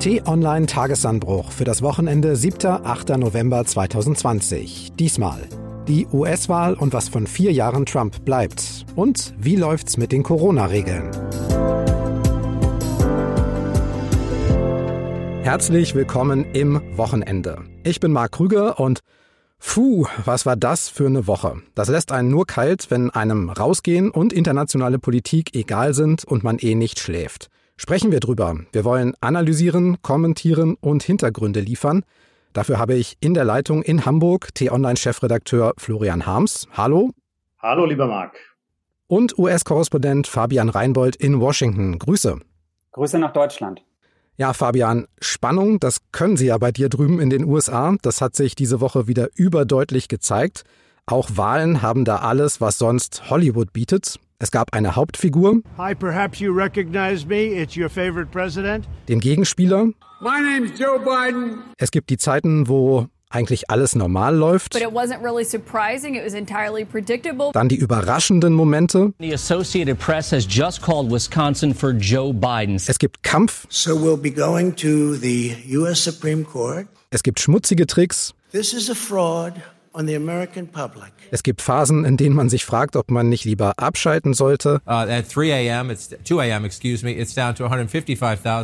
T-Online Tagesanbruch für das Wochenende 7. 8. November 2020. Diesmal die US-Wahl und was von vier Jahren Trump bleibt. Und wie läuft's mit den Corona-Regeln? Herzlich willkommen im Wochenende. Ich bin Marc Krüger und Puh, was war das für eine Woche? Das lässt einen nur kalt, wenn einem Rausgehen und internationale Politik egal sind und man eh nicht schläft. Sprechen wir drüber. Wir wollen analysieren, kommentieren und Hintergründe liefern. Dafür habe ich in der Leitung in Hamburg T-Online-Chefredakteur Florian Harms. Hallo. Hallo, lieber Marc. Und US-Korrespondent Fabian Reinbold in Washington. Grüße. Grüße nach Deutschland. Ja, Fabian, Spannung, das können Sie ja bei dir drüben in den USA. Das hat sich diese Woche wieder überdeutlich gezeigt. Auch Wahlen haben da alles, was sonst Hollywood bietet. Es gab eine Hauptfigur. Hi, perhaps you recognize me. It's your favorite president. Den Gegenspieler. My name's Joe Biden. Es gibt die Zeiten, wo eigentlich alles normal läuft. But it wasn't really surprising. It was entirely predictable. Dann die überraschenden Momente. The Associated Press has just called Wisconsin for Joe Biden. Es gibt Kampf. So we'll be going to the US Supreme Court. Es gibt schmutzige Tricks. This is a fraud. Es gibt Phasen, in denen man sich fragt, ob man nicht lieber abschalten sollte.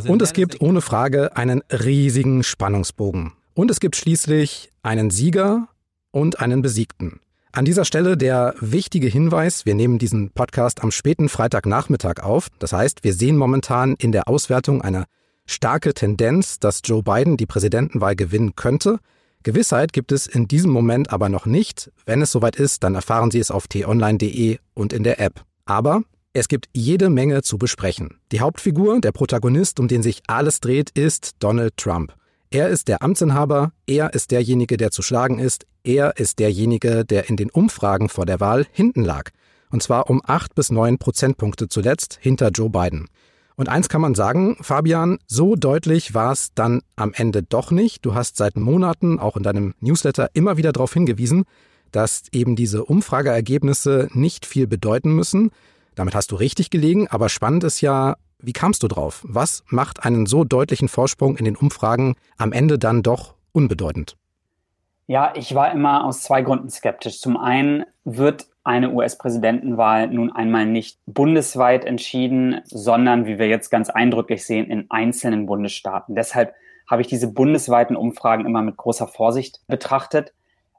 Und es gibt ohne Frage einen riesigen Spannungsbogen. Und es gibt schließlich einen Sieger und einen Besiegten. An dieser Stelle der wichtige Hinweis, wir nehmen diesen Podcast am späten Freitagnachmittag auf. Das heißt, wir sehen momentan in der Auswertung eine starke Tendenz, dass Joe Biden die Präsidentenwahl gewinnen könnte. Gewissheit gibt es in diesem Moment aber noch nicht. Wenn es soweit ist, dann erfahren Sie es auf t-online.de und in der App. Aber es gibt jede Menge zu besprechen. Die Hauptfigur, der Protagonist, um den sich alles dreht, ist Donald Trump. Er ist der Amtsinhaber, er ist derjenige, der zu schlagen ist, er ist derjenige, der in den Umfragen vor der Wahl hinten lag. Und zwar um acht bis neun Prozentpunkte zuletzt hinter Joe Biden. Und eins kann man sagen, Fabian, so deutlich war es dann am Ende doch nicht. Du hast seit Monaten auch in deinem Newsletter immer wieder darauf hingewiesen, dass eben diese Umfrageergebnisse nicht viel bedeuten müssen. Damit hast du richtig gelegen, aber spannend ist ja, wie kamst du drauf? Was macht einen so deutlichen Vorsprung in den Umfragen am Ende dann doch unbedeutend? Ja, ich war immer aus zwei Gründen skeptisch. Zum einen wird eine US-Präsidentenwahl nun einmal nicht bundesweit entschieden, sondern, wie wir jetzt ganz eindrücklich sehen, in einzelnen Bundesstaaten. Deshalb habe ich diese bundesweiten Umfragen immer mit großer Vorsicht betrachtet.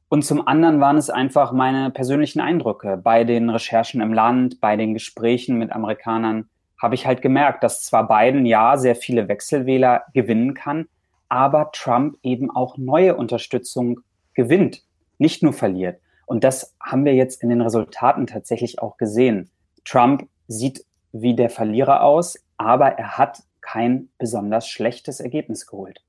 Und zum anderen waren es einfach meine persönlichen Eindrücke. Bei den Recherchen im Land, bei den Gesprächen mit Amerikanern habe ich halt gemerkt, dass zwar Biden ja sehr viele Wechselwähler gewinnen kann, aber Trump eben auch neue Unterstützung gewinnt, nicht nur verliert. Und das haben wir jetzt in den Resultaten tatsächlich auch gesehen. Trump sieht wie der Verlierer aus, aber er hat kein besonders schlechtes Ergebnis geholt.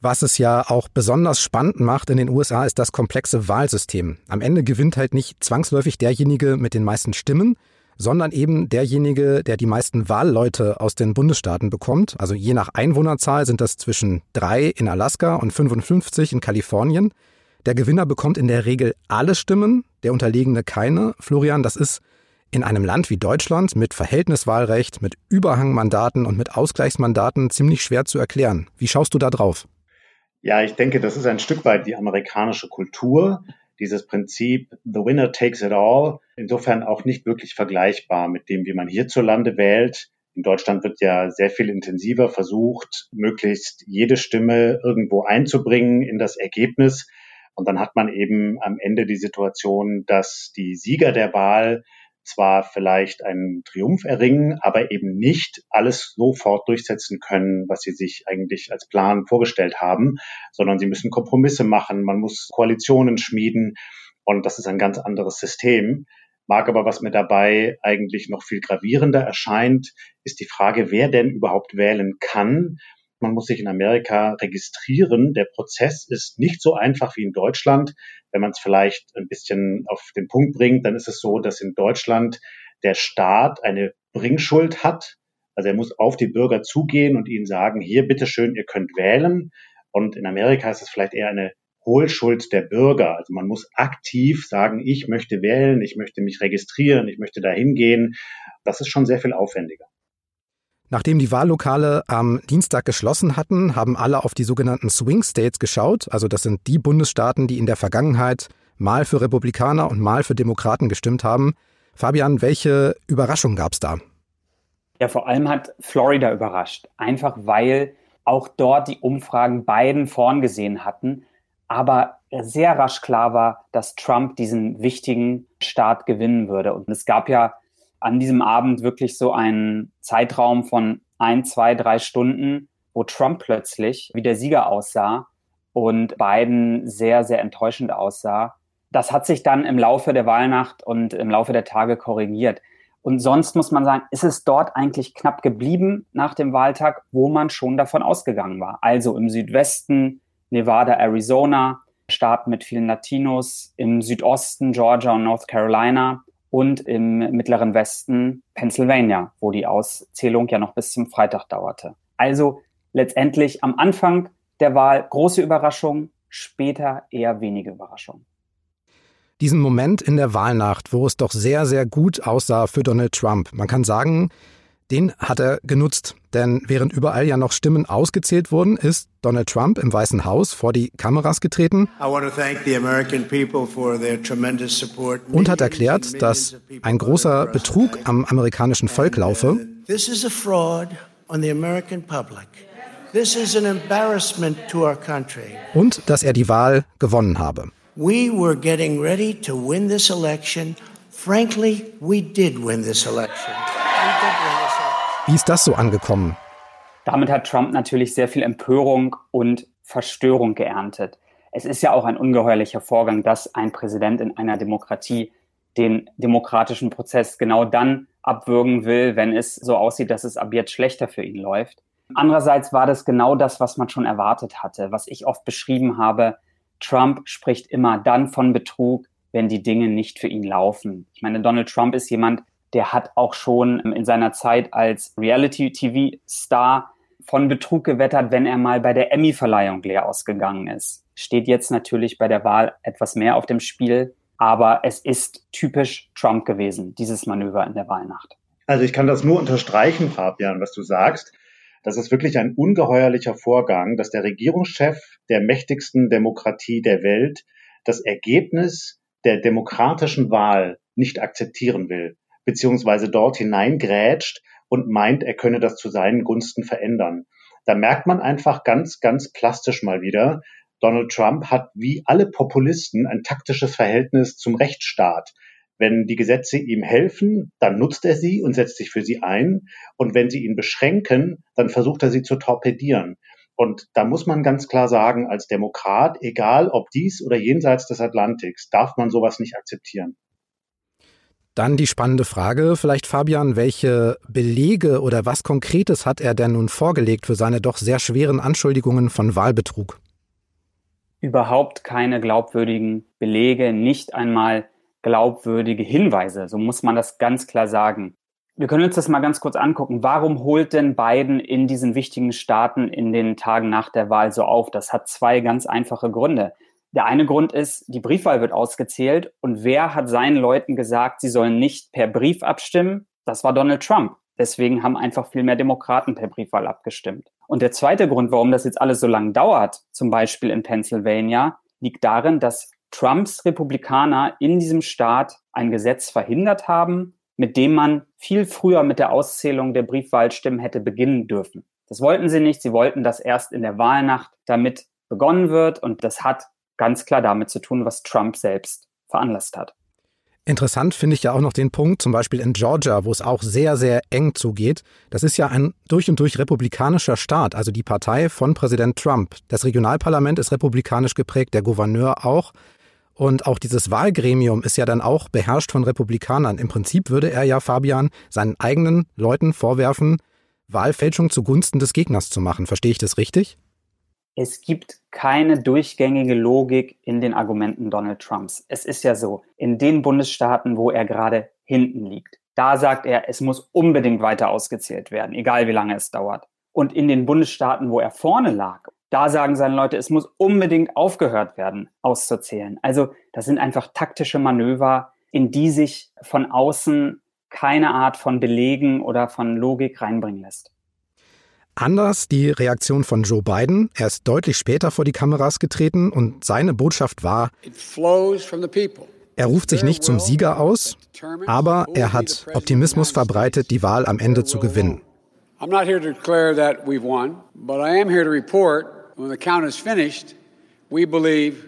Was es ja auch besonders spannend macht in den USA, ist das komplexe Wahlsystem. Am Ende gewinnt halt nicht zwangsläufig derjenige mit den meisten Stimmen, sondern eben derjenige, der die meisten Wahlleute aus den Bundesstaaten bekommt. Also je nach Einwohnerzahl sind das zwischen drei in Alaska und 55 in Kalifornien. Der Gewinner bekommt in der Regel alle Stimmen, der Unterlegene keine. Florian, das ist in einem Land wie Deutschland mit Verhältniswahlrecht, mit Überhangmandaten und mit Ausgleichsmandaten ziemlich schwer zu erklären. Wie schaust du da drauf? Ja, ich denke, das ist ein Stück weit die amerikanische Kultur. Dieses Prinzip, the winner takes it all, insofern auch nicht wirklich vergleichbar mit dem, wie man hierzulande wählt. In Deutschland wird ja sehr viel intensiver versucht, möglichst jede Stimme irgendwo einzubringen in das Ergebnis. Und dann hat man eben am Ende die Situation, dass die Sieger der Wahl zwar vielleicht einen Triumph erringen, aber eben nicht alles sofort durchsetzen können, was sie sich eigentlich als Plan vorgestellt haben, sondern sie müssen Kompromisse machen, man muss Koalitionen schmieden und das ist ein ganz anderes System. Mag aber, was mir dabei eigentlich noch viel gravierender erscheint, ist die Frage, wer denn überhaupt wählen kann man muss sich in Amerika registrieren. Der Prozess ist nicht so einfach wie in Deutschland. Wenn man es vielleicht ein bisschen auf den Punkt bringt, dann ist es so, dass in Deutschland der Staat eine Bringschuld hat. Also er muss auf die Bürger zugehen und ihnen sagen, hier, bitteschön, ihr könnt wählen. Und in Amerika ist es vielleicht eher eine Hohlschuld der Bürger. Also man muss aktiv sagen, ich möchte wählen, ich möchte mich registrieren, ich möchte da hingehen. Das ist schon sehr viel aufwendiger. Nachdem die Wahllokale am Dienstag geschlossen hatten, haben alle auf die sogenannten Swing States geschaut. Also das sind die Bundesstaaten, die in der Vergangenheit mal für Republikaner und mal für Demokraten gestimmt haben. Fabian, welche Überraschung gab es da? Ja, vor allem hat Florida überrascht. Einfach weil auch dort die Umfragen beiden vorn gesehen hatten, aber sehr rasch klar war, dass Trump diesen wichtigen Staat gewinnen würde. Und es gab ja an diesem Abend wirklich so einen Zeitraum von ein, zwei, drei Stunden, wo Trump plötzlich wie der Sieger aussah und Biden sehr, sehr enttäuschend aussah. Das hat sich dann im Laufe der Wahlnacht und im Laufe der Tage korrigiert. Und sonst muss man sagen, ist es dort eigentlich knapp geblieben nach dem Wahltag, wo man schon davon ausgegangen war. Also im Südwesten, Nevada, Arizona, Staaten mit vielen Latinos, im Südosten Georgia und North Carolina und im mittleren Westen Pennsylvania, wo die Auszählung ja noch bis zum Freitag dauerte. Also letztendlich am Anfang der Wahl große Überraschung, später eher wenige Überraschung. Diesen Moment in der Wahlnacht, wo es doch sehr, sehr gut aussah für Donald Trump. Man kann sagen, den hat er genutzt, denn während überall ja noch Stimmen ausgezählt wurden, ist Donald Trump im Weißen Haus vor die Kameras getreten und hat erklärt, dass ein großer Betrug am amerikanischen Volk laufe. Und dass er die Wahl gewonnen habe. We were getting ready to win this election. Frankly, we did win this election. Wie ist das so angekommen? Damit hat Trump natürlich sehr viel Empörung und Verstörung geerntet. Es ist ja auch ein ungeheuerlicher Vorgang, dass ein Präsident in einer Demokratie den demokratischen Prozess genau dann abwürgen will, wenn es so aussieht, dass es ab jetzt schlechter für ihn läuft. Andererseits war das genau das, was man schon erwartet hatte, was ich oft beschrieben habe. Trump spricht immer dann von Betrug, wenn die Dinge nicht für ihn laufen. Ich meine, Donald Trump ist jemand, der hat auch schon in seiner Zeit als Reality-TV-Star von Betrug gewettert, wenn er mal bei der Emmy-Verleihung leer ausgegangen ist. Steht jetzt natürlich bei der Wahl etwas mehr auf dem Spiel, aber es ist typisch Trump gewesen, dieses Manöver in der Wahlnacht. Also ich kann das nur unterstreichen, Fabian, was du sagst. Das ist wirklich ein ungeheuerlicher Vorgang, dass der Regierungschef der mächtigsten Demokratie der Welt das Ergebnis der demokratischen Wahl nicht akzeptieren will beziehungsweise dort hineingrätscht und meint, er könne das zu seinen Gunsten verändern. Da merkt man einfach ganz, ganz plastisch mal wieder, Donald Trump hat wie alle Populisten ein taktisches Verhältnis zum Rechtsstaat. Wenn die Gesetze ihm helfen, dann nutzt er sie und setzt sich für sie ein. Und wenn sie ihn beschränken, dann versucht er sie zu torpedieren. Und da muss man ganz klar sagen, als Demokrat, egal ob dies oder jenseits des Atlantiks, darf man sowas nicht akzeptieren. Dann die spannende Frage, vielleicht Fabian, welche Belege oder was Konkretes hat er denn nun vorgelegt für seine doch sehr schweren Anschuldigungen von Wahlbetrug? Überhaupt keine glaubwürdigen Belege, nicht einmal glaubwürdige Hinweise, so muss man das ganz klar sagen. Wir können uns das mal ganz kurz angucken. Warum holt denn Biden in diesen wichtigen Staaten in den Tagen nach der Wahl so auf? Das hat zwei ganz einfache Gründe. Der eine Grund ist, die Briefwahl wird ausgezählt und wer hat seinen Leuten gesagt, sie sollen nicht per Brief abstimmen? Das war Donald Trump. Deswegen haben einfach viel mehr Demokraten per Briefwahl abgestimmt. Und der zweite Grund, warum das jetzt alles so lange dauert, zum Beispiel in Pennsylvania, liegt darin, dass Trumps Republikaner in diesem Staat ein Gesetz verhindert haben, mit dem man viel früher mit der Auszählung der Briefwahlstimmen hätte beginnen dürfen. Das wollten sie nicht. Sie wollten, dass erst in der Wahlnacht damit begonnen wird. Und das hat ganz klar damit zu tun, was Trump selbst veranlasst hat. Interessant finde ich ja auch noch den Punkt, zum Beispiel in Georgia, wo es auch sehr, sehr eng zugeht. Das ist ja ein durch und durch republikanischer Staat, also die Partei von Präsident Trump. Das Regionalparlament ist republikanisch geprägt, der Gouverneur auch. Und auch dieses Wahlgremium ist ja dann auch beherrscht von Republikanern. Im Prinzip würde er ja Fabian seinen eigenen Leuten vorwerfen, Wahlfälschung zugunsten des Gegners zu machen. Verstehe ich das richtig? Es gibt keine durchgängige Logik in den Argumenten Donald Trumps. Es ist ja so, in den Bundesstaaten, wo er gerade hinten liegt, da sagt er, es muss unbedingt weiter ausgezählt werden, egal wie lange es dauert. Und in den Bundesstaaten, wo er vorne lag, da sagen seine Leute, es muss unbedingt aufgehört werden, auszuzählen. Also das sind einfach taktische Manöver, in die sich von außen keine Art von Belegen oder von Logik reinbringen lässt. Anders die Reaktion von Joe Biden. Er ist deutlich später vor die Kameras getreten und seine Botschaft war, er ruft sich nicht zum Sieger aus, aber er hat Optimismus verbreitet, die Wahl am Ende zu gewinnen. I'm not here to declare that we've won, but I am here to report when the count is finished, we believe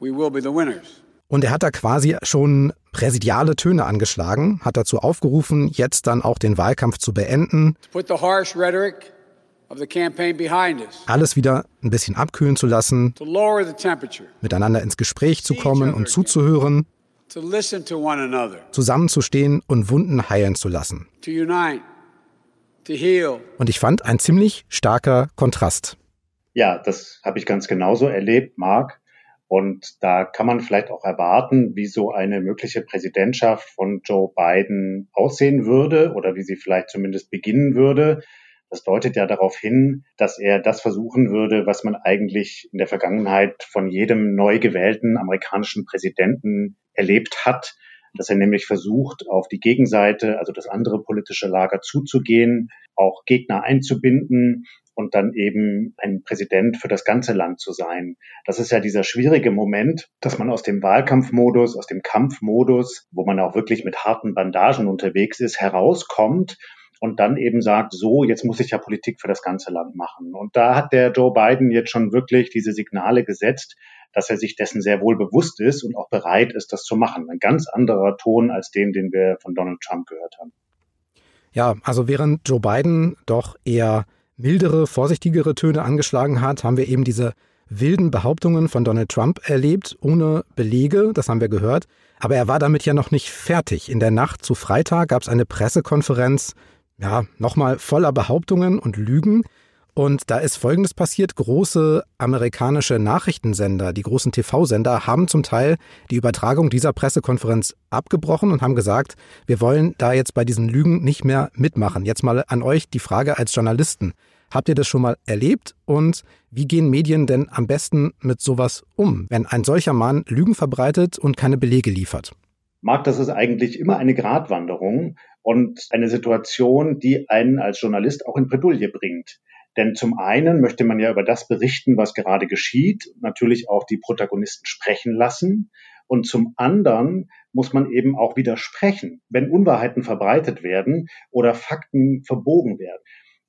we will be the winners. Und er hat da quasi schon präsidiale Töne angeschlagen, hat dazu aufgerufen, jetzt dann auch den Wahlkampf zu beenden. Alles wieder ein bisschen abkühlen zu lassen, miteinander ins Gespräch zu kommen und zuzuhören, zusammenzustehen und Wunden heilen zu lassen. Und ich fand ein ziemlich starker Kontrast. Ja, das habe ich ganz genauso erlebt, Marc. Und da kann man vielleicht auch erwarten, wie so eine mögliche Präsidentschaft von Joe Biden aussehen würde oder wie sie vielleicht zumindest beginnen würde. Das deutet ja darauf hin, dass er das versuchen würde, was man eigentlich in der Vergangenheit von jedem neu gewählten amerikanischen Präsidenten erlebt hat, dass er nämlich versucht, auf die Gegenseite, also das andere politische Lager zuzugehen, auch Gegner einzubinden und dann eben ein Präsident für das ganze Land zu sein. Das ist ja dieser schwierige Moment, dass man aus dem Wahlkampfmodus, aus dem Kampfmodus, wo man auch wirklich mit harten Bandagen unterwegs ist, herauskommt und dann eben sagt, so, jetzt muss ich ja Politik für das ganze Land machen. Und da hat der Joe Biden jetzt schon wirklich diese Signale gesetzt, dass er sich dessen sehr wohl bewusst ist und auch bereit ist, das zu machen. Ein ganz anderer Ton als den, den wir von Donald Trump gehört haben. Ja, also während Joe Biden doch eher mildere, vorsichtigere Töne angeschlagen hat, haben wir eben diese wilden Behauptungen von Donald Trump erlebt, ohne Belege, das haben wir gehört. Aber er war damit ja noch nicht fertig. In der Nacht zu Freitag gab es eine Pressekonferenz, ja, nochmal voller Behauptungen und Lügen. Und da ist Folgendes passiert. Große amerikanische Nachrichtensender, die großen TV-Sender, haben zum Teil die Übertragung dieser Pressekonferenz abgebrochen und haben gesagt, wir wollen da jetzt bei diesen Lügen nicht mehr mitmachen. Jetzt mal an euch die Frage als Journalisten. Habt ihr das schon mal erlebt? Und wie gehen Medien denn am besten mit sowas um, wenn ein solcher Mann Lügen verbreitet und keine Belege liefert? Marc, das ist eigentlich immer eine Gratwanderung und eine Situation, die einen als Journalist auch in Bredouille bringt. Denn zum einen möchte man ja über das berichten, was gerade geschieht, natürlich auch die Protagonisten sprechen lassen. Und zum anderen muss man eben auch widersprechen, wenn Unwahrheiten verbreitet werden oder Fakten verbogen werden.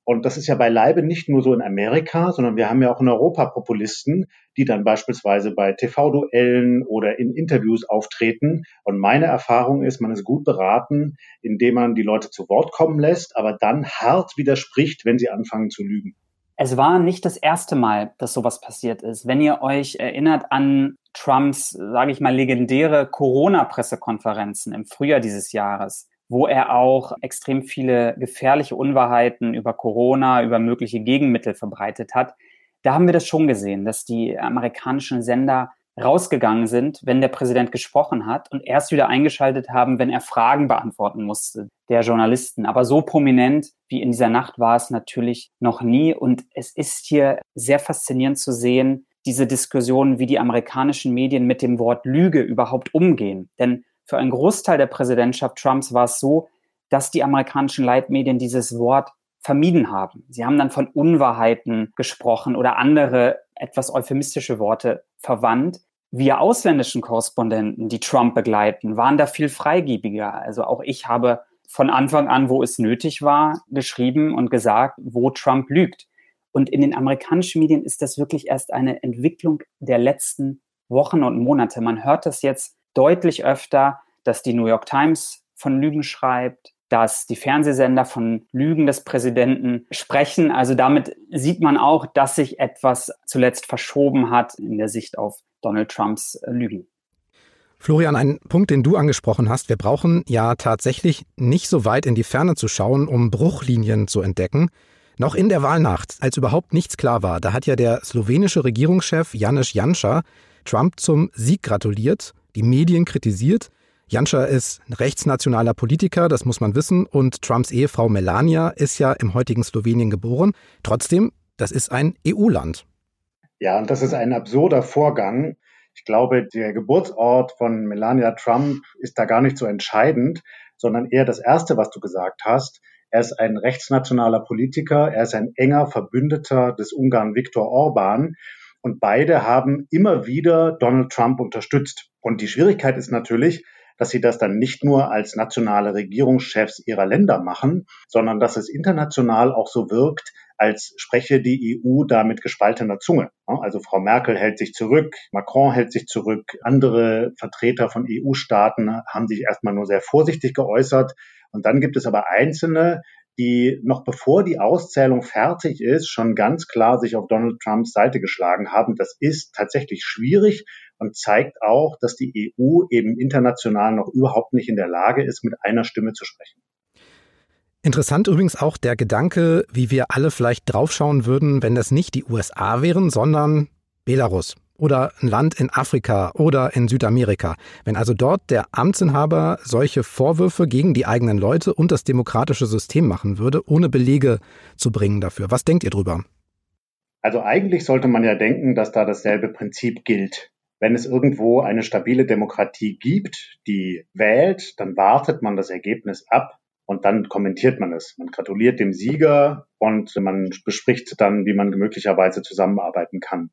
Und das ist ja beileibe nicht nur so in Amerika, sondern wir haben ja auch in Europa Populisten, die dann beispielsweise bei TV-Duellen oder in Interviews auftreten. Und meine Erfahrung ist, man ist gut beraten, indem man die Leute zu Wort kommen lässt, aber dann hart widerspricht, wenn sie anfangen zu lügen. Es war nicht das erste Mal, dass sowas passiert ist. Wenn ihr euch erinnert an Trumps, sage ich mal, legendäre Corona-Pressekonferenzen im Frühjahr dieses Jahres, wo er auch extrem viele gefährliche Unwahrheiten über Corona, über mögliche Gegenmittel verbreitet hat. Da haben wir das schon gesehen, dass die amerikanischen Sender rausgegangen sind, wenn der Präsident gesprochen hat und erst wieder eingeschaltet haben, wenn er Fragen beantworten musste der Journalisten. Aber so prominent wie in dieser Nacht war es natürlich noch nie. Und es ist hier sehr faszinierend zu sehen, diese Diskussion, wie die amerikanischen Medien mit dem Wort Lüge überhaupt umgehen. Denn für einen Großteil der Präsidentschaft Trumps war es so, dass die amerikanischen Leitmedien dieses Wort vermieden haben. Sie haben dann von Unwahrheiten gesprochen oder andere etwas euphemistische Worte verwandt. Wir ausländischen Korrespondenten, die Trump begleiten, waren da viel freigebiger. Also auch ich habe von Anfang an, wo es nötig war, geschrieben und gesagt, wo Trump lügt. Und in den amerikanischen Medien ist das wirklich erst eine Entwicklung der letzten Wochen und Monate. Man hört das jetzt deutlich öfter, dass die New York Times von Lügen schreibt, dass die Fernsehsender von Lügen des Präsidenten sprechen. Also damit sieht man auch, dass sich etwas zuletzt verschoben hat in der Sicht auf Donald Trumps äh, Lügen. Florian, ein Punkt, den du angesprochen hast. Wir brauchen ja tatsächlich nicht so weit in die Ferne zu schauen, um Bruchlinien zu entdecken. Noch in der Wahlnacht, als überhaupt nichts klar war, da hat ja der slowenische Regierungschef Janis Janša Trump zum Sieg gratuliert, die Medien kritisiert Janša ist ein rechtsnationaler Politiker, das muss man wissen, und Trumps Ehefrau Melania ist ja im heutigen Slowenien geboren. Trotzdem, das ist ein EU-Land. Ja, und das ist ein absurder Vorgang. Ich glaube, der Geburtsort von Melania Trump ist da gar nicht so entscheidend, sondern eher das Erste, was du gesagt hast. Er ist ein rechtsnationaler Politiker, er ist ein enger Verbündeter des Ungarn Viktor Orban. Und beide haben immer wieder Donald Trump unterstützt. Und die Schwierigkeit ist natürlich, dass sie das dann nicht nur als nationale Regierungschefs ihrer Länder machen, sondern dass es international auch so wirkt, als spreche die EU da mit gespaltener Zunge. Also Frau Merkel hält sich zurück, Macron hält sich zurück, andere Vertreter von EU-Staaten haben sich erstmal nur sehr vorsichtig geäußert. Und dann gibt es aber Einzelne, die noch bevor die Auszählung fertig ist, schon ganz klar sich auf Donald Trumps Seite geschlagen haben. Das ist tatsächlich schwierig und zeigt auch, dass die EU eben international noch überhaupt nicht in der Lage ist, mit einer Stimme zu sprechen. Interessant übrigens auch der Gedanke, wie wir alle vielleicht draufschauen würden, wenn das nicht die USA wären, sondern Belarus oder ein Land in Afrika oder in Südamerika. Wenn also dort der Amtsinhaber solche Vorwürfe gegen die eigenen Leute und das demokratische System machen würde, ohne Belege zu bringen dafür. Was denkt ihr drüber? Also eigentlich sollte man ja denken, dass da dasselbe Prinzip gilt. Wenn es irgendwo eine stabile Demokratie gibt, die wählt, dann wartet man das Ergebnis ab und dann kommentiert man es. Man gratuliert dem Sieger und man bespricht dann, wie man möglicherweise zusammenarbeiten kann.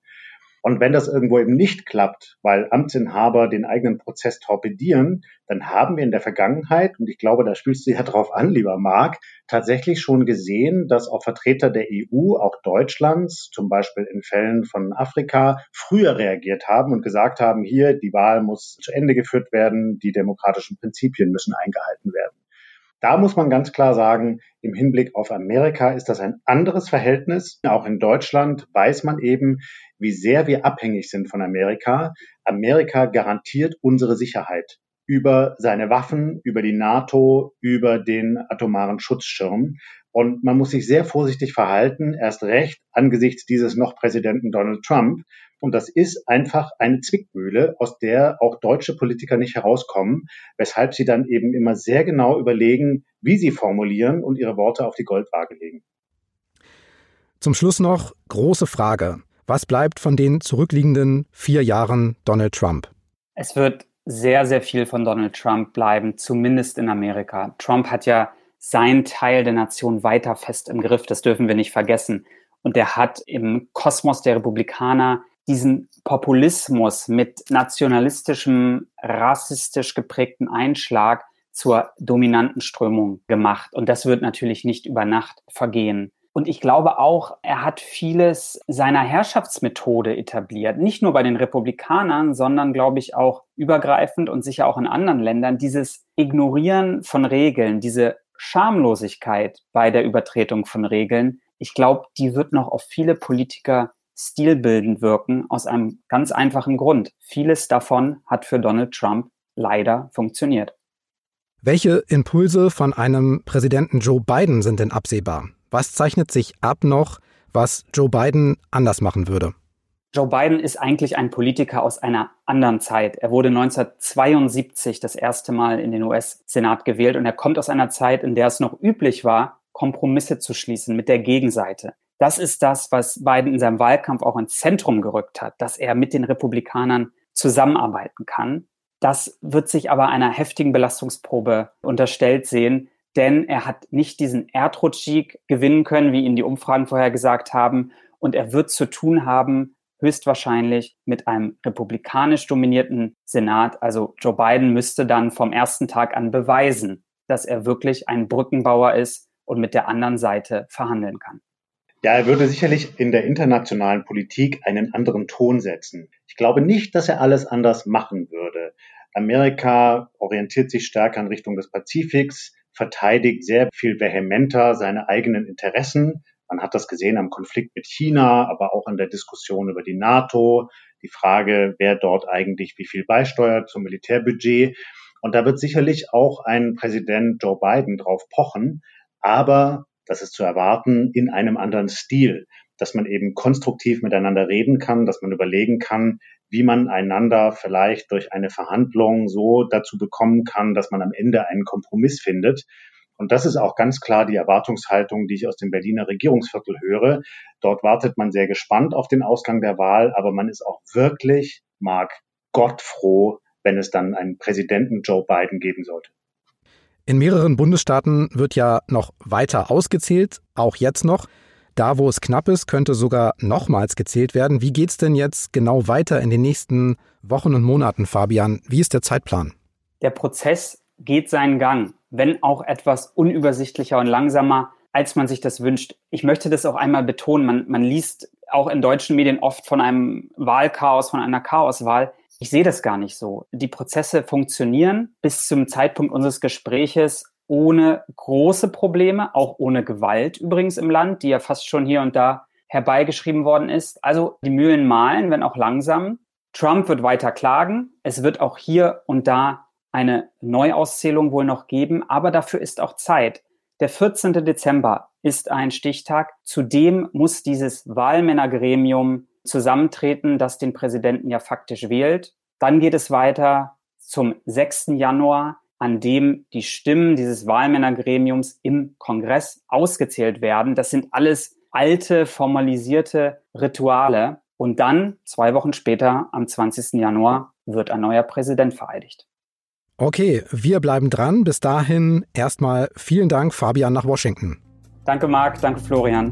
Und wenn das irgendwo eben nicht klappt, weil Amtsinhaber den eigenen Prozess torpedieren, dann haben wir in der Vergangenheit, und ich glaube, da spielst du ja drauf an, lieber Marc, tatsächlich schon gesehen, dass auch Vertreter der EU, auch Deutschlands, zum Beispiel in Fällen von Afrika, früher reagiert haben und gesagt haben, hier, die Wahl muss zu Ende geführt werden, die demokratischen Prinzipien müssen eingehalten werden. Da muss man ganz klar sagen, im Hinblick auf Amerika ist das ein anderes Verhältnis. Auch in Deutschland weiß man eben, wie sehr wir abhängig sind von Amerika. Amerika garantiert unsere Sicherheit über seine Waffen, über die NATO, über den atomaren Schutzschirm. Und man muss sich sehr vorsichtig verhalten, erst recht angesichts dieses noch Präsidenten Donald Trump. Und das ist einfach eine Zwickmühle, aus der auch deutsche Politiker nicht herauskommen, weshalb sie dann eben immer sehr genau überlegen, wie sie formulieren und ihre Worte auf die Goldwaage legen. Zum Schluss noch große Frage. Was bleibt von den zurückliegenden vier Jahren Donald Trump? Es wird sehr, sehr viel von Donald Trump bleiben, zumindest in Amerika. Trump hat ja seinen Teil der Nation weiter fest im Griff, das dürfen wir nicht vergessen. Und er hat im Kosmos der Republikaner diesen Populismus mit nationalistischem, rassistisch geprägten Einschlag zur dominanten Strömung gemacht. Und das wird natürlich nicht über Nacht vergehen. Und ich glaube auch, er hat vieles seiner Herrschaftsmethode etabliert. Nicht nur bei den Republikanern, sondern glaube ich auch übergreifend und sicher auch in anderen Ländern. Dieses Ignorieren von Regeln, diese Schamlosigkeit bei der Übertretung von Regeln, ich glaube, die wird noch auf viele Politiker stilbildend wirken, aus einem ganz einfachen Grund. Vieles davon hat für Donald Trump leider funktioniert. Welche Impulse von einem Präsidenten Joe Biden sind denn absehbar? Was zeichnet sich ab noch, was Joe Biden anders machen würde? Joe Biden ist eigentlich ein Politiker aus einer anderen Zeit. Er wurde 1972 das erste Mal in den US-Senat gewählt und er kommt aus einer Zeit, in der es noch üblich war, Kompromisse zu schließen mit der Gegenseite. Das ist das, was Biden in seinem Wahlkampf auch ins Zentrum gerückt hat, dass er mit den Republikanern zusammenarbeiten kann. Das wird sich aber einer heftigen Belastungsprobe unterstellt sehen, denn er hat nicht diesen Erdrutschsieg gewinnen können, wie ihn die Umfragen vorher gesagt haben. Und er wird zu tun haben, höchstwahrscheinlich mit einem republikanisch dominierten Senat. Also Joe Biden müsste dann vom ersten Tag an beweisen, dass er wirklich ein Brückenbauer ist und mit der anderen Seite verhandeln kann. Ja, er würde sicherlich in der internationalen Politik einen anderen Ton setzen. Ich glaube nicht, dass er alles anders machen würde. Amerika orientiert sich stärker in Richtung des Pazifiks, verteidigt sehr viel vehementer seine eigenen Interessen. Man hat das gesehen am Konflikt mit China, aber auch in der Diskussion über die NATO, die Frage, wer dort eigentlich wie viel beisteuert zum Militärbudget. Und da wird sicherlich auch ein Präsident Joe Biden drauf pochen. Aber das ist zu erwarten, in einem anderen Stil, dass man eben konstruktiv miteinander reden kann, dass man überlegen kann, wie man einander vielleicht durch eine Verhandlung so dazu bekommen kann, dass man am Ende einen Kompromiss findet. Und das ist auch ganz klar die Erwartungshaltung, die ich aus dem Berliner Regierungsviertel höre. Dort wartet man sehr gespannt auf den Ausgang der Wahl, aber man ist auch wirklich, mag Gott froh, wenn es dann einen Präsidenten Joe Biden geben sollte. In mehreren Bundesstaaten wird ja noch weiter ausgezählt, auch jetzt noch. Da, wo es knapp ist, könnte sogar nochmals gezählt werden. Wie geht es denn jetzt genau weiter in den nächsten Wochen und Monaten, Fabian? Wie ist der Zeitplan? Der Prozess geht seinen Gang, wenn auch etwas unübersichtlicher und langsamer, als man sich das wünscht. Ich möchte das auch einmal betonen. Man, man liest auch in deutschen Medien oft von einem Wahlchaos, von einer Chaoswahl. Ich sehe das gar nicht so. Die Prozesse funktionieren bis zum Zeitpunkt unseres Gespräches ohne große Probleme, auch ohne Gewalt übrigens im Land, die ja fast schon hier und da herbeigeschrieben worden ist. Also die Mühlen malen, wenn auch langsam. Trump wird weiter klagen. Es wird auch hier und da eine Neuauszählung wohl noch geben, aber dafür ist auch Zeit. Der 14. Dezember ist ein Stichtag. Zudem muss dieses Wahlmännergremium zusammentreten, das den Präsidenten ja faktisch wählt. Dann geht es weiter zum 6. Januar, an dem die Stimmen dieses Wahlmännergremiums im Kongress ausgezählt werden. Das sind alles alte, formalisierte Rituale. Und dann, zwei Wochen später, am 20. Januar, wird ein neuer Präsident vereidigt. Okay, wir bleiben dran. Bis dahin erstmal vielen Dank, Fabian, nach Washington. Danke, Marc. Danke, Florian.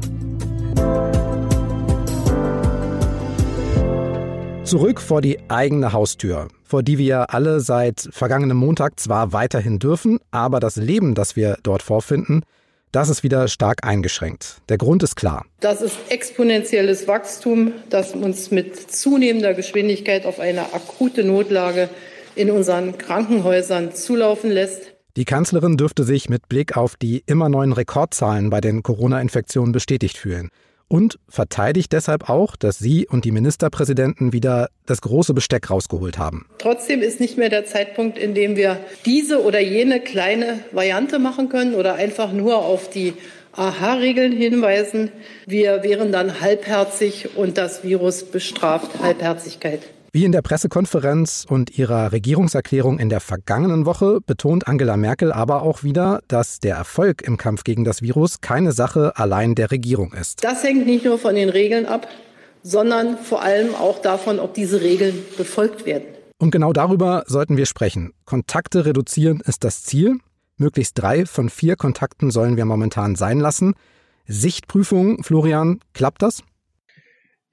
Zurück vor die eigene Haustür, vor die wir alle seit vergangenem Montag zwar weiterhin dürfen, aber das Leben, das wir dort vorfinden, das ist wieder stark eingeschränkt. Der Grund ist klar. Das ist exponentielles Wachstum, das uns mit zunehmender Geschwindigkeit auf eine akute Notlage in unseren Krankenhäusern zulaufen lässt. Die Kanzlerin dürfte sich mit Blick auf die immer neuen Rekordzahlen bei den Corona-Infektionen bestätigt fühlen und verteidigt deshalb auch, dass sie und die Ministerpräsidenten wieder das große Besteck rausgeholt haben. Trotzdem ist nicht mehr der Zeitpunkt, in dem wir diese oder jene kleine Variante machen können oder einfach nur auf die Aha-Regeln hinweisen. Wir wären dann halbherzig und das Virus bestraft Halbherzigkeit. Wie in der Pressekonferenz und ihrer Regierungserklärung in der vergangenen Woche betont Angela Merkel aber auch wieder, dass der Erfolg im Kampf gegen das Virus keine Sache allein der Regierung ist. Das hängt nicht nur von den Regeln ab, sondern vor allem auch davon, ob diese Regeln befolgt werden. Und genau darüber sollten wir sprechen. Kontakte reduzieren ist das Ziel. Möglichst drei von vier Kontakten sollen wir momentan sein lassen. Sichtprüfung, Florian, klappt das?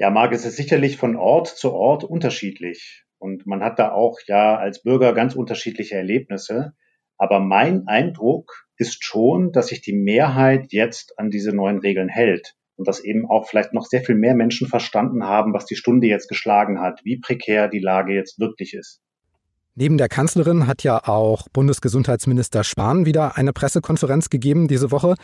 Ja, Marc, es ist sicherlich von Ort zu Ort unterschiedlich. Und man hat da auch ja als Bürger ganz unterschiedliche Erlebnisse. Aber mein Eindruck ist schon, dass sich die Mehrheit jetzt an diese neuen Regeln hält. Und dass eben auch vielleicht noch sehr viel mehr Menschen verstanden haben, was die Stunde jetzt geschlagen hat, wie prekär die Lage jetzt wirklich ist. Neben der Kanzlerin hat ja auch Bundesgesundheitsminister Spahn wieder eine Pressekonferenz gegeben diese Woche.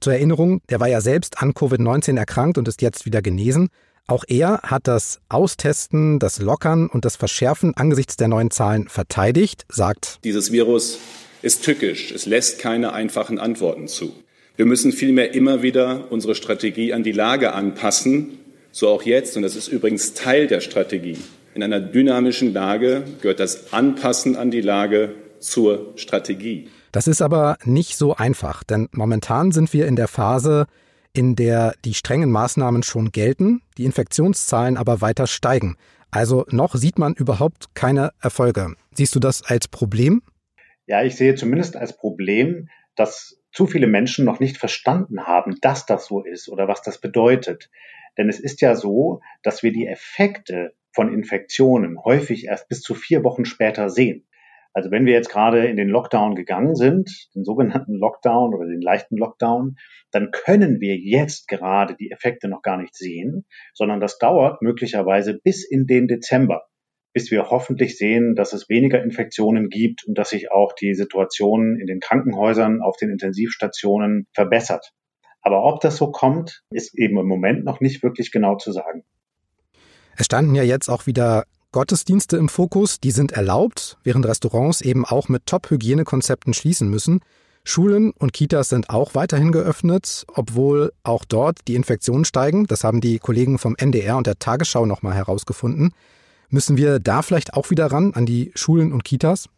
Zur Erinnerung, der war ja selbst an Covid-19 erkrankt und ist jetzt wieder genesen. Auch er hat das Austesten, das Lockern und das Verschärfen angesichts der neuen Zahlen verteidigt, sagt, dieses Virus ist tückisch, es lässt keine einfachen Antworten zu. Wir müssen vielmehr immer wieder unsere Strategie an die Lage anpassen, so auch jetzt, und das ist übrigens Teil der Strategie. In einer dynamischen Lage gehört das Anpassen an die Lage zur Strategie. Das ist aber nicht so einfach, denn momentan sind wir in der Phase, in der die strengen Maßnahmen schon gelten, die Infektionszahlen aber weiter steigen. Also noch sieht man überhaupt keine Erfolge. Siehst du das als Problem? Ja, ich sehe zumindest als Problem, dass zu viele Menschen noch nicht verstanden haben, dass das so ist oder was das bedeutet. Denn es ist ja so, dass wir die Effekte von Infektionen häufig erst bis zu vier Wochen später sehen. Also wenn wir jetzt gerade in den Lockdown gegangen sind, den sogenannten Lockdown oder den leichten Lockdown, dann können wir jetzt gerade die Effekte noch gar nicht sehen, sondern das dauert möglicherweise bis in den Dezember, bis wir hoffentlich sehen, dass es weniger Infektionen gibt und dass sich auch die Situation in den Krankenhäusern, auf den Intensivstationen verbessert. Aber ob das so kommt, ist eben im Moment noch nicht wirklich genau zu sagen. Es standen ja jetzt auch wieder Gottesdienste im Fokus, die sind erlaubt, während Restaurants eben auch mit Top-Hygienekonzepten schließen müssen. Schulen und Kitas sind auch weiterhin geöffnet, obwohl auch dort die Infektionen steigen. Das haben die Kollegen vom NDR und der Tagesschau nochmal herausgefunden. Müssen wir da vielleicht auch wieder ran an die Schulen und Kitas?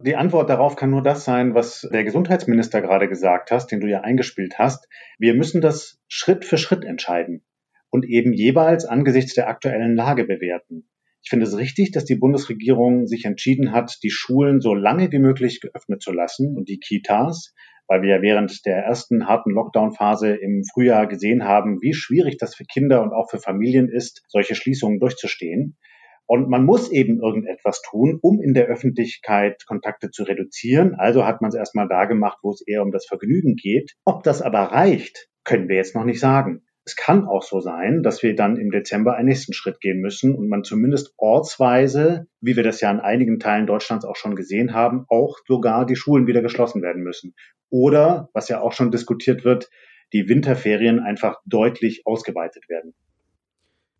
Die Antwort darauf kann nur das sein, was der Gesundheitsminister gerade gesagt hast, den du ja eingespielt hast. Wir müssen das Schritt für Schritt entscheiden und eben jeweils angesichts der aktuellen Lage bewerten. Ich finde es richtig, dass die Bundesregierung sich entschieden hat, die Schulen so lange wie möglich geöffnet zu lassen und die Kitas, weil wir ja während der ersten harten Lockdown-Phase im Frühjahr gesehen haben, wie schwierig das für Kinder und auch für Familien ist, solche Schließungen durchzustehen. Und man muss eben irgendetwas tun, um in der Öffentlichkeit Kontakte zu reduzieren. Also hat man es erstmal da gemacht, wo es eher um das Vergnügen geht. Ob das aber reicht, können wir jetzt noch nicht sagen. Es kann auch so sein, dass wir dann im Dezember einen nächsten Schritt gehen müssen und man zumindest ortsweise, wie wir das ja in einigen Teilen Deutschlands auch schon gesehen haben, auch sogar die Schulen wieder geschlossen werden müssen. Oder, was ja auch schon diskutiert wird, die Winterferien einfach deutlich ausgeweitet werden.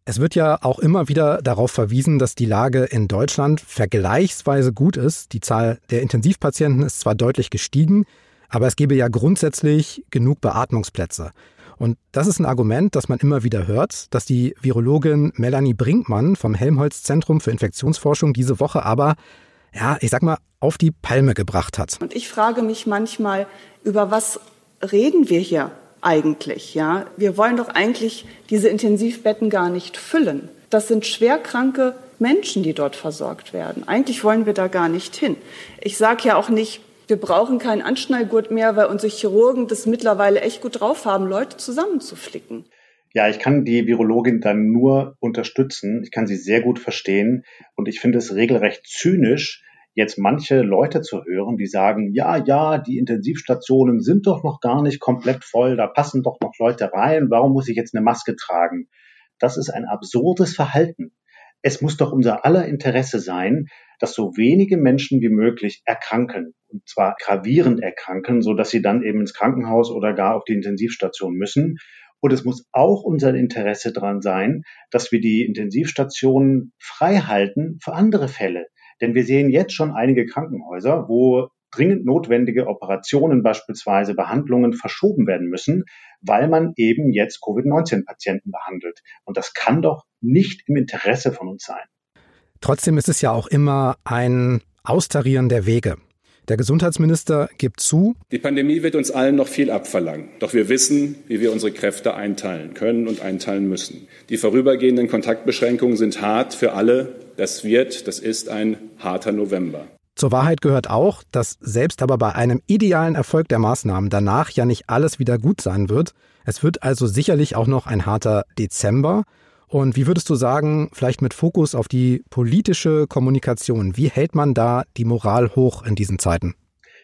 Es wird ja auch immer wieder darauf verwiesen, dass die Lage in Deutschland vergleichsweise gut ist. Die Zahl der Intensivpatienten ist zwar deutlich gestiegen, aber es gebe ja grundsätzlich genug Beatmungsplätze. Und das ist ein Argument, das man immer wieder hört, dass die Virologin Melanie Brinkmann vom Helmholtz Zentrum für Infektionsforschung diese Woche aber, ja, ich sag mal, auf die Palme gebracht hat. Und ich frage mich manchmal, über was reden wir hier eigentlich, ja? Wir wollen doch eigentlich diese Intensivbetten gar nicht füllen. Das sind schwerkranke Menschen, die dort versorgt werden. Eigentlich wollen wir da gar nicht hin. Ich sage ja auch nicht, wir brauchen keinen Anschnallgurt mehr, weil unsere Chirurgen das mittlerweile echt gut drauf haben, Leute zusammenzuflicken. Ja, ich kann die Virologin dann nur unterstützen. Ich kann sie sehr gut verstehen. Und ich finde es regelrecht zynisch, jetzt manche Leute zu hören, die sagen, ja, ja, die Intensivstationen sind doch noch gar nicht komplett voll, da passen doch noch Leute rein, warum muss ich jetzt eine Maske tragen? Das ist ein absurdes Verhalten. Es muss doch unser aller Interesse sein, dass so wenige Menschen wie möglich erkranken und zwar gravierend erkranken, so dass sie dann eben ins Krankenhaus oder gar auf die Intensivstation müssen. Und es muss auch unser Interesse daran sein, dass wir die Intensivstationen frei halten für andere Fälle. Denn wir sehen jetzt schon einige Krankenhäuser, wo dringend notwendige Operationen, beispielsweise Behandlungen, verschoben werden müssen, weil man eben jetzt Covid-19-Patienten behandelt. Und das kann doch nicht im Interesse von uns sein. Trotzdem ist es ja auch immer ein Austarieren der Wege. Der Gesundheitsminister gibt zu, die Pandemie wird uns allen noch viel abverlangen. Doch wir wissen, wie wir unsere Kräfte einteilen können und einteilen müssen. Die vorübergehenden Kontaktbeschränkungen sind hart für alle. Das wird, das ist ein harter November. Zur Wahrheit gehört auch, dass selbst aber bei einem idealen Erfolg der Maßnahmen danach ja nicht alles wieder gut sein wird. Es wird also sicherlich auch noch ein harter Dezember. Und wie würdest du sagen, vielleicht mit Fokus auf die politische Kommunikation, wie hält man da die Moral hoch in diesen Zeiten?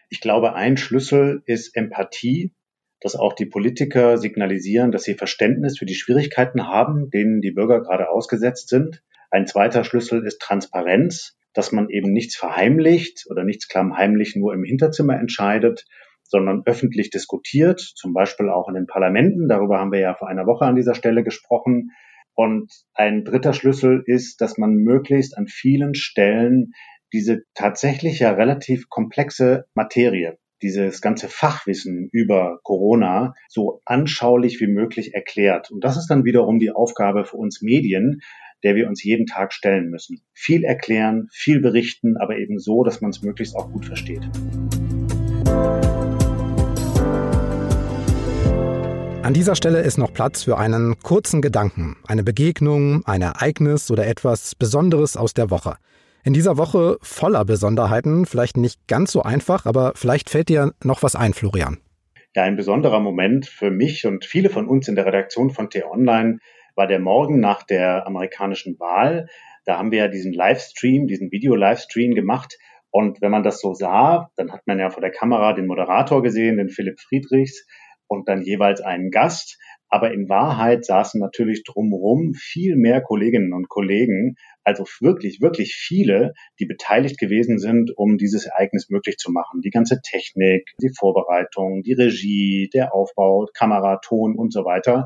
Ich glaube, ein Schlüssel ist Empathie, dass auch die Politiker signalisieren, dass sie Verständnis für die Schwierigkeiten haben, denen die Bürger gerade ausgesetzt sind. Ein zweiter Schlüssel ist Transparenz, dass man eben nichts verheimlicht oder nichts klammheimlich nur im Hinterzimmer entscheidet, sondern öffentlich diskutiert, zum Beispiel auch in den Parlamenten. Darüber haben wir ja vor einer Woche an dieser Stelle gesprochen. Und ein dritter Schlüssel ist, dass man möglichst an vielen Stellen diese tatsächlich ja relativ komplexe Materie, dieses ganze Fachwissen über Corona so anschaulich wie möglich erklärt. Und das ist dann wiederum die Aufgabe für uns Medien, der wir uns jeden Tag stellen müssen. Viel erklären, viel berichten, aber eben so, dass man es möglichst auch gut versteht. An dieser Stelle ist noch Platz für einen kurzen Gedanken, eine Begegnung, ein Ereignis oder etwas Besonderes aus der Woche. In dieser Woche voller Besonderheiten, vielleicht nicht ganz so einfach, aber vielleicht fällt dir noch was ein, Florian. Ja, ein besonderer Moment für mich und viele von uns in der Redaktion von T-Online war der Morgen nach der amerikanischen Wahl. Da haben wir ja diesen Livestream, diesen Video-Livestream gemacht. Und wenn man das so sah, dann hat man ja vor der Kamera den Moderator gesehen, den Philipp Friedrichs, und dann jeweils einen Gast. Aber in Wahrheit saßen natürlich drumherum viel mehr Kolleginnen und Kollegen, also wirklich, wirklich viele, die beteiligt gewesen sind, um dieses Ereignis möglich zu machen. Die ganze Technik, die Vorbereitung, die Regie, der Aufbau, Kamera, Ton und so weiter.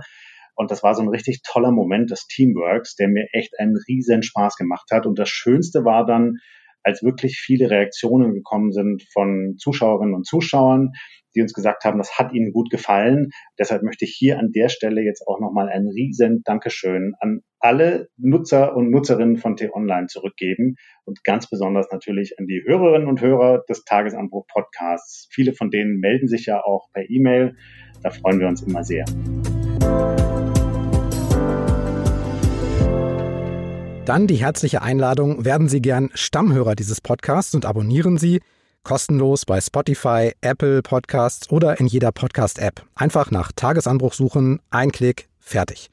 Und das war so ein richtig toller Moment des Teamworks, der mir echt einen riesen Spaß gemacht hat. Und das Schönste war dann, als wirklich viele Reaktionen gekommen sind von Zuschauerinnen und Zuschauern, die uns gesagt haben, das hat ihnen gut gefallen. Deshalb möchte ich hier an der Stelle jetzt auch nochmal ein riesen Dankeschön an alle Nutzer und Nutzerinnen von T-Online zurückgeben und ganz besonders natürlich an die Hörerinnen und Hörer des Tagesanbruch Podcasts. Viele von denen melden sich ja auch per E-Mail. Da freuen wir uns immer sehr. Dann die herzliche Einladung, werden Sie gern Stammhörer dieses Podcasts und abonnieren Sie kostenlos bei Spotify, Apple Podcasts oder in jeder Podcast-App. Einfach nach Tagesanbruch suchen, ein Klick, fertig.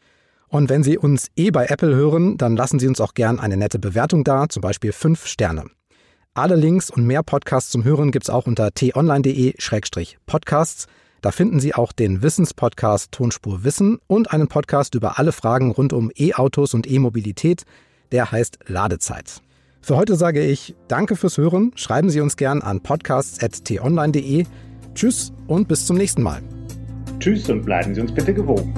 Und wenn Sie uns eh bei Apple hören, dann lassen Sie uns auch gern eine nette Bewertung da, zum Beispiel fünf Sterne. Alle Links und mehr Podcasts zum Hören gibt's auch unter t-online.de-podcasts. Da finden Sie auch den Wissenspodcast Tonspur Wissen und einen Podcast über alle Fragen rund um E-Autos und E-Mobilität. Der heißt Ladezeit. Für heute sage ich Danke fürs Hören. Schreiben Sie uns gern an podcasts.tonline.de. Tschüss und bis zum nächsten Mal. Tschüss und bleiben Sie uns bitte gewogen.